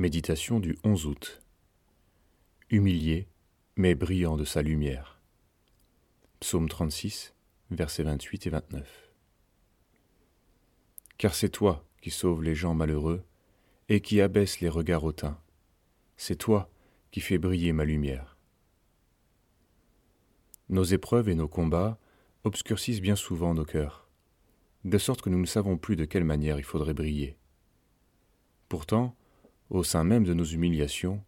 Méditation du 11 août. Humilié, mais brillant de sa lumière. Psaume 36, versets 28 et 29. Car c'est toi qui sauves les gens malheureux et qui abaisse les regards hautains. C'est toi qui fais briller ma lumière. Nos épreuves et nos combats obscurcissent bien souvent nos cœurs, de sorte que nous ne savons plus de quelle manière il faudrait briller. Pourtant, au sein même de nos humiliations,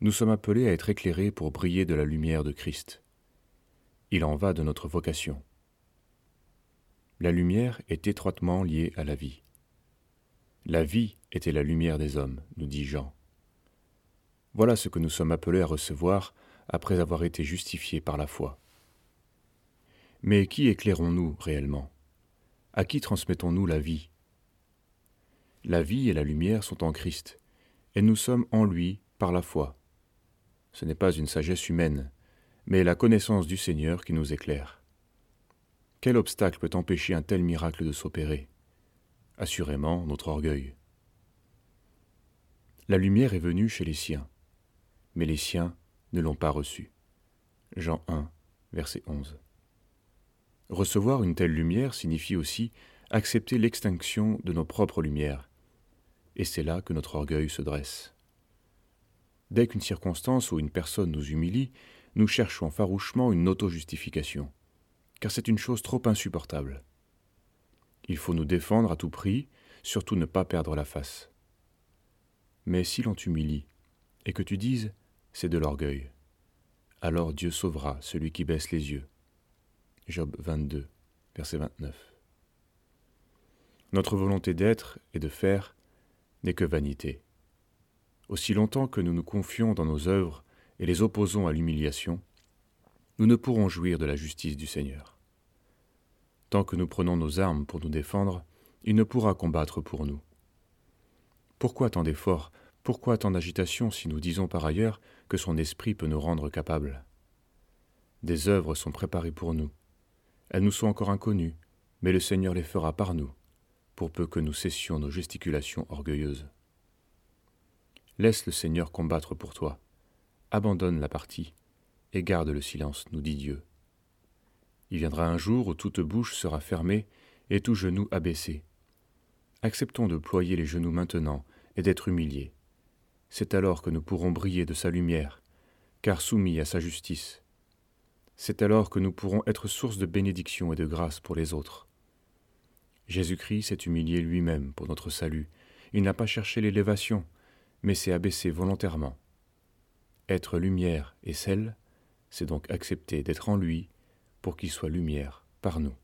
nous sommes appelés à être éclairés pour briller de la lumière de Christ. Il en va de notre vocation. La lumière est étroitement liée à la vie. La vie était la lumière des hommes, nous dit Jean. Voilà ce que nous sommes appelés à recevoir après avoir été justifiés par la foi. Mais qui éclairons-nous réellement? À qui transmettons-nous la vie? La vie et la lumière sont en Christ, et nous sommes en lui par la foi. Ce n'est pas une sagesse humaine, mais la connaissance du Seigneur qui nous éclaire. Quel obstacle peut empêcher un tel miracle de s'opérer? Assurément notre orgueil. La lumière est venue chez les siens, mais les siens ne l'ont pas reçue. Jean 1, verset 11. Recevoir une telle lumière signifie aussi accepter l'extinction de nos propres lumières, et c'est là que notre orgueil se dresse. Dès qu'une circonstance ou une personne nous humilie, nous cherchons farouchement une auto-justification, car c'est une chose trop insupportable. Il faut nous défendre à tout prix, surtout ne pas perdre la face. Mais si l'on t'humilie, et que tu dises c'est de l'orgueil, alors Dieu sauvera celui qui baisse les yeux. Job 22, verset 29. Notre volonté d'être et de faire n'est que vanité. Aussi longtemps que nous nous confions dans nos œuvres et les opposons à l'humiliation, nous ne pourrons jouir de la justice du Seigneur. Tant que nous prenons nos armes pour nous défendre, il ne pourra combattre pour nous. Pourquoi tant d'efforts, pourquoi tant d'agitation si nous disons par ailleurs que son esprit peut nous rendre capables? Des œuvres sont préparées pour nous. Elles nous sont encore inconnues, mais le Seigneur les fera par nous pour peu que nous cessions nos gesticulations orgueilleuses. Laisse le Seigneur combattre pour toi, abandonne la partie, et garde le silence, nous dit Dieu. Il viendra un jour où toute bouche sera fermée et tout genou abaissé. Acceptons de ployer les genoux maintenant et d'être humiliés. C'est alors que nous pourrons briller de sa lumière, car soumis à sa justice. C'est alors que nous pourrons être source de bénédiction et de grâce pour les autres. Jésus-Christ s'est humilié lui-même pour notre salut. Il n'a pas cherché l'élévation, mais s'est abaissé volontairement. Être lumière et sel, c'est donc accepter d'être en lui pour qu'il soit lumière par nous.